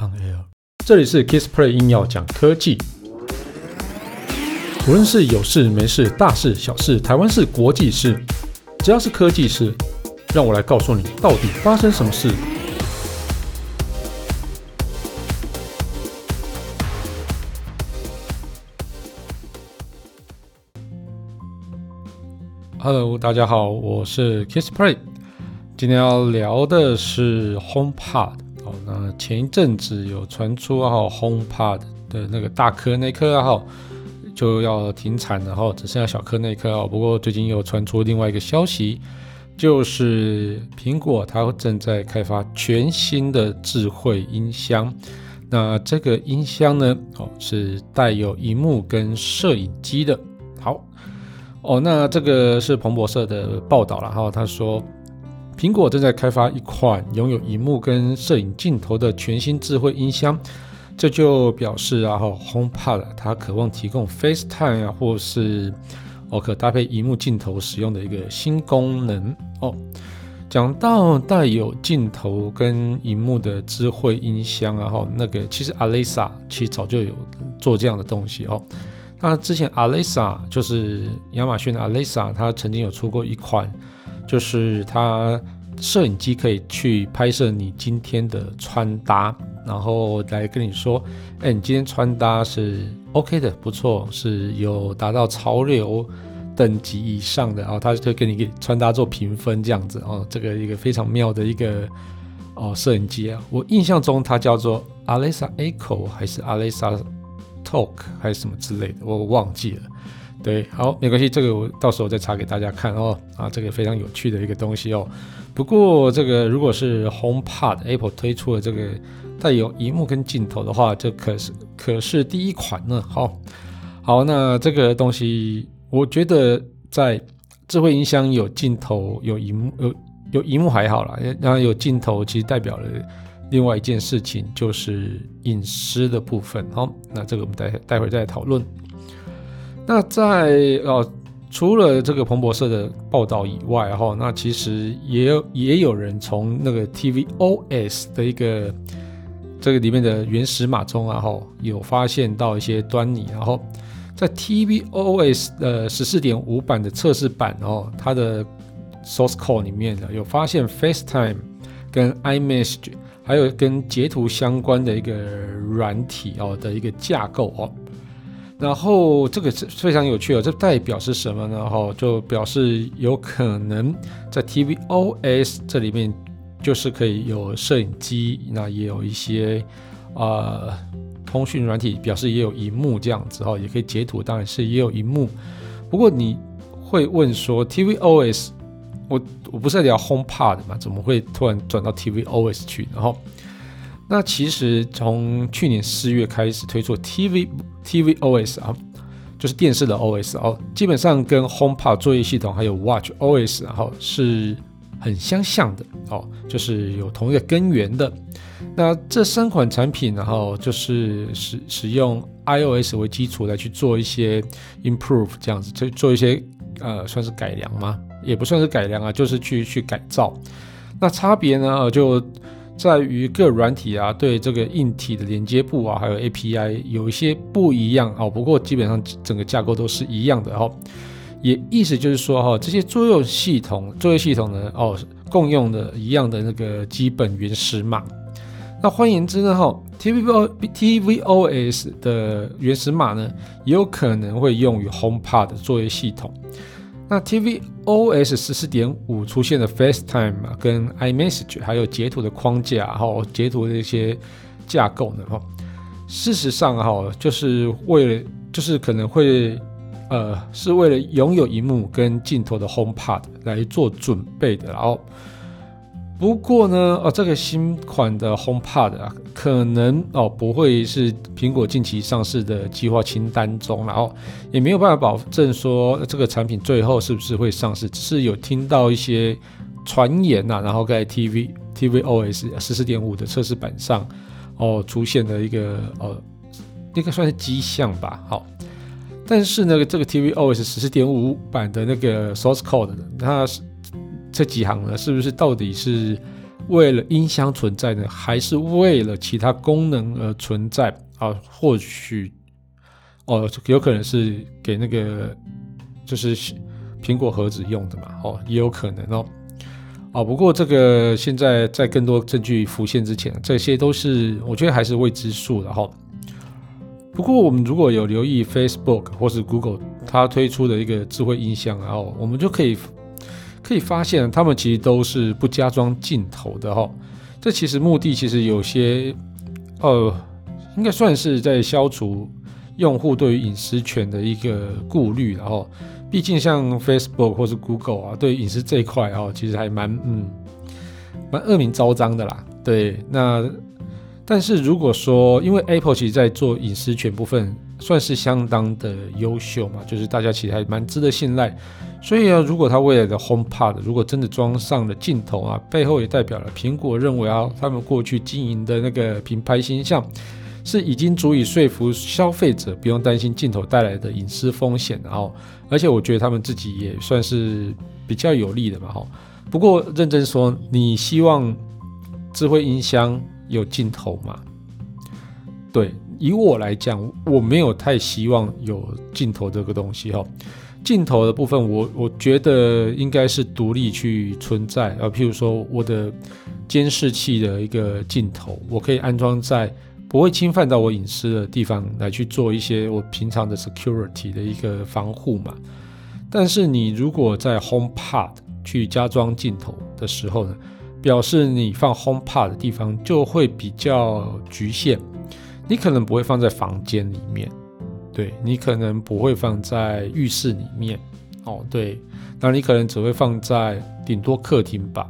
on air。这里是 Kissplay 硬要讲科技，无论是有事没事、大事小事、台湾事、国际事，只要是科技事，让我来告诉你到底发生什么事。Hello，大家好，我是 Kissplay。今天要聊的是 HomePod 前一阵子有传出啊，HomePod 的那个大颗那颗啊，就要停产了哈，只剩下小颗那颗啊。不过最近又传出另外一个消息，就是苹果它正在开发全新的智慧音箱。那这个音箱呢，哦，是带有荧幕跟摄影机的。好，哦，那这个是彭博社的报道了哈，他说。苹果正在开发一款拥有萤幕跟摄影镜头的全新智慧音箱，这就表示啊，HomePod 它渴望提供 FaceTime 啊，或是哦可搭配萤幕镜头使用的一个新功能哦。讲到带有镜头跟萤幕的智慧音箱啊，哈，那个其实 Alexa 其实早就有做这样的东西哦。那之前 Alexa 就是亚马逊的 Alexa，它曾经有出过一款。就是它摄影机可以去拍摄你今天的穿搭，然后来跟你说，哎，你今天穿搭是 OK 的，不错，是有达到潮流等级以上的，然后它就给你给穿搭做评分这样子哦，这个一个非常妙的一个哦摄影机啊，我印象中它叫做 Alexa Echo 还是 Alexa Talk 还是什么之类的，我忘记了。对，好，没关系，这个我到时候再查给大家看哦。啊，这个非常有趣的一个东西哦。不过这个如果是 HomePod Apple 推出的这个带有荧幕跟镜头的话，这可是可是第一款呢。好，好，那这个东西我觉得在智慧音箱有镜头、有荧幕、有有荧幕还好啦，然后有镜头其实代表了另外一件事情，就是隐私的部分。好，那这个我们待待会再讨论。那在呃，除了这个彭博社的报道以外，哈，那其实也有也有人从那个 tvOS 的一个这个里面的原始码中啊，哈，有发现到一些端倪。然后在 tvOS 的十四点五版的测试版哦，它的 source code 里面呢，有发现 FaceTime 跟 iMessage 还有跟截图相关的一个软体哦的一个架构哦。然后这个是非常有趣哦，这代表是什么呢？哈，就表示有可能在 tvOS 这里面，就是可以有摄影机，那也有一些呃通讯软体，表示也有荧幕这样子哈，也可以截图，当然是也有荧幕。不过你会问说 tvOS，我我不是在聊 HomePod 嘛，怎么会突然转到 tvOS 去？然后。那其实从去年四月开始推出 TV tvOS 啊，就是电视的 OS 哦，基本上跟 HomePod 作业系统还有 Watch OS 然后是很相像的哦，就是有同一个根源的。那这三款产品然后就是使使用 iOS 为基础来去做一些 improve 这样子，就做一些呃算是改良吗？也不算是改良啊，就是去去改造。那差别呢就。在于各软体啊，对这个硬体的连接部啊，还有 API 有一些不一样哦。不过基本上整个架构都是一样的哦。也意思就是说哈，这些作业系统、作业系统呢哦，共用的一样的那个基本原始码。那换言之呢哈，tvO tvOS 的原始码呢，也有可能会用于 HomePod 作业系统。那 tvOS 十四点五出现的 FaceTime 跟 iMessage 还有截图的框架，然后截图的一些架构呢，哈，事实上哈，就是为了，就是可能会，呃，是为了拥有一幕跟镜头的 HomePod 来做准备的，然后。不过呢，哦，这个新款的 HomePod 啊，可能哦不会是苹果近期上市的计划清单中，然后也没有办法保证说这个产品最后是不是会上市，只是有听到一些传言呐、啊，然后在 TV tvOS 十四点五的测试版上哦出现了一个呃应该算是迹象吧，好，但是呢，这个 tvOS 十四点五版的那个 source code 它是。这几行呢，是不是到底是为了音箱存在呢，还是为了其他功能而存在啊？或许哦，有可能是给那个就是苹果盒子用的嘛？哦，也有可能哦。啊，不过这个现在在更多证据浮现之前，这些都是我觉得还是未知数的哈。不过我们如果有留意 Facebook 或是 Google 它推出的一个智慧音箱，然后我们就可以可以发现，他们其实都是不加装镜头的哈。这其实目的其实有些呃，应该算是在消除用户对于隐私权的一个顾虑，然后。毕竟像 Facebook 或是 Google 啊，对隐私这一块啊，其实还蛮嗯蛮恶名昭彰的啦。对，那但是如果说，因为 Apple 其实在做隐私权部分算是相当的优秀嘛，就是大家其实还蛮值得信赖。所以啊，如果它未来的 HomePod 如果真的装上了镜头啊，背后也代表了苹果认为啊，他们过去经营的那个品牌形象。是已经足以说服消费者不用担心镜头带来的隐私风险，然后，而且我觉得他们自己也算是比较有利的嘛，哈。不过认真说，你希望智慧音箱有镜头吗？对，以我来讲，我没有太希望有镜头这个东西，哈。镜头的部分我，我觉得应该是独立去存在，啊，譬如说我的监视器的一个镜头，我可以安装在。不会侵犯到我隐私的地方来去做一些我平常的 security 的一个防护嘛。但是你如果在 HomePod 去加装镜头的时候呢，表示你放 HomePod 的地方就会比较局限。你可能不会放在房间里面，对，你可能不会放在浴室里面，哦，对，那你可能只会放在顶多客厅吧，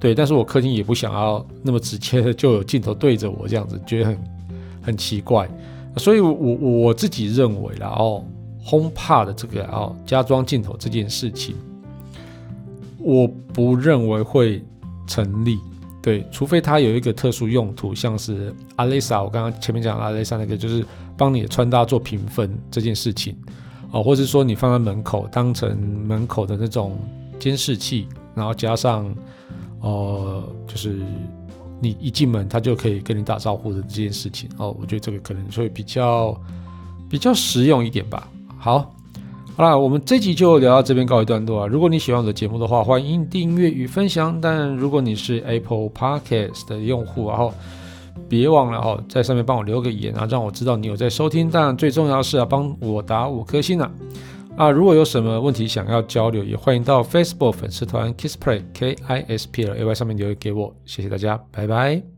对。但是我客厅也不想要那么直接的就有镜头对着我这样子，觉得很。很奇怪，所以我我自己认为啦哦轰趴的这个哦加装镜头这件事情，我不认为会成立。对，除非它有一个特殊用途，像是 Alexa，我刚刚前面讲 Alexa 那个，就是帮你的穿搭做评分这件事情哦，或者说你放在门口当成门口的那种监视器，然后加上呃就是。你一进门，他就可以跟你打招呼的这件事情哦，我觉得这个可能会比较比较实用一点吧。好，好啦，我们这集就聊到这边告一段落啊。如果你喜欢我的节目的话，欢迎订阅与分享。但如果你是 Apple Podcast 的用户，然后别忘了哦，在上面帮我留个言啊，让我知道你有在收听。但最重要的是啊，帮我打五颗星啊。啊，如果有什么问题想要交流，也欢迎到 Facebook 粉丝团 Kisplay K I S P L A Y 上面留言给我。谢谢大家，拜拜。